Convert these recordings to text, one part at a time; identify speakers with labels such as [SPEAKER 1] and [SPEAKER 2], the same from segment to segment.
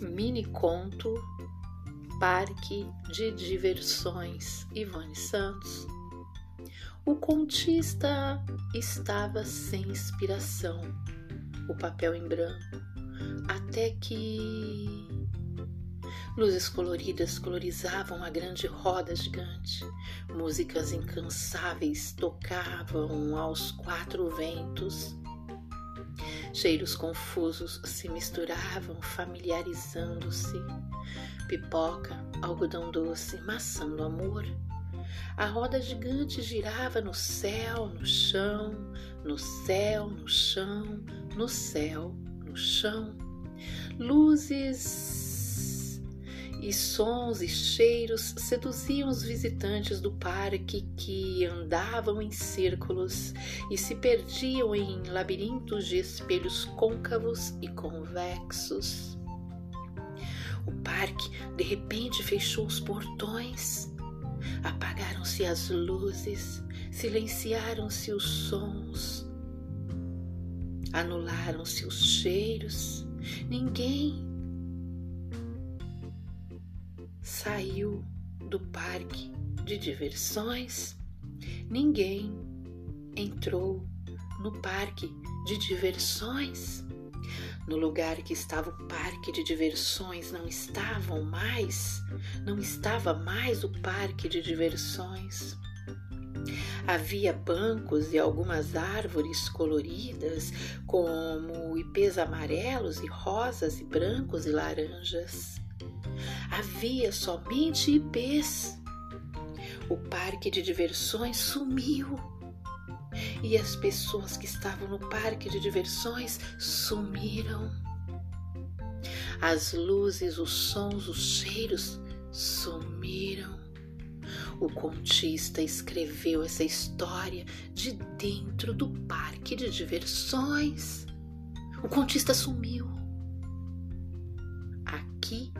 [SPEAKER 1] Mini conto Parque de Diversões Ivone Santos. O contista estava sem inspiração, o papel em branco, até que luzes coloridas colorizavam a grande roda gigante, músicas incansáveis tocavam aos quatro ventos Cheiros confusos se misturavam, familiarizando-se. Pipoca, algodão doce, maçã do amor. A roda gigante girava no céu, no chão, no céu, no chão, no céu, no chão. Luzes e sons e cheiros seduziam os visitantes do parque que andavam em círculos e se perdiam em labirintos de espelhos côncavos e convexos. O parque de repente fechou os portões, apagaram-se as luzes, silenciaram-se os sons, anularam-se os cheiros. Ninguém saiu do parque de diversões, ninguém entrou no parque de diversões. No lugar que estava o parque de diversões não estavam mais, não estava mais o parque de diversões. Havia bancos e algumas árvores coloridas, como ipês amarelos e rosas e brancos e laranjas havia somente ipês. O parque de diversões sumiu. E as pessoas que estavam no parque de diversões sumiram. As luzes, os sons, os cheiros sumiram. O contista escreveu essa história de dentro do parque de diversões. O contista sumiu. Aqui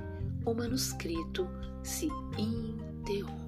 [SPEAKER 1] o manuscrito se interrompe.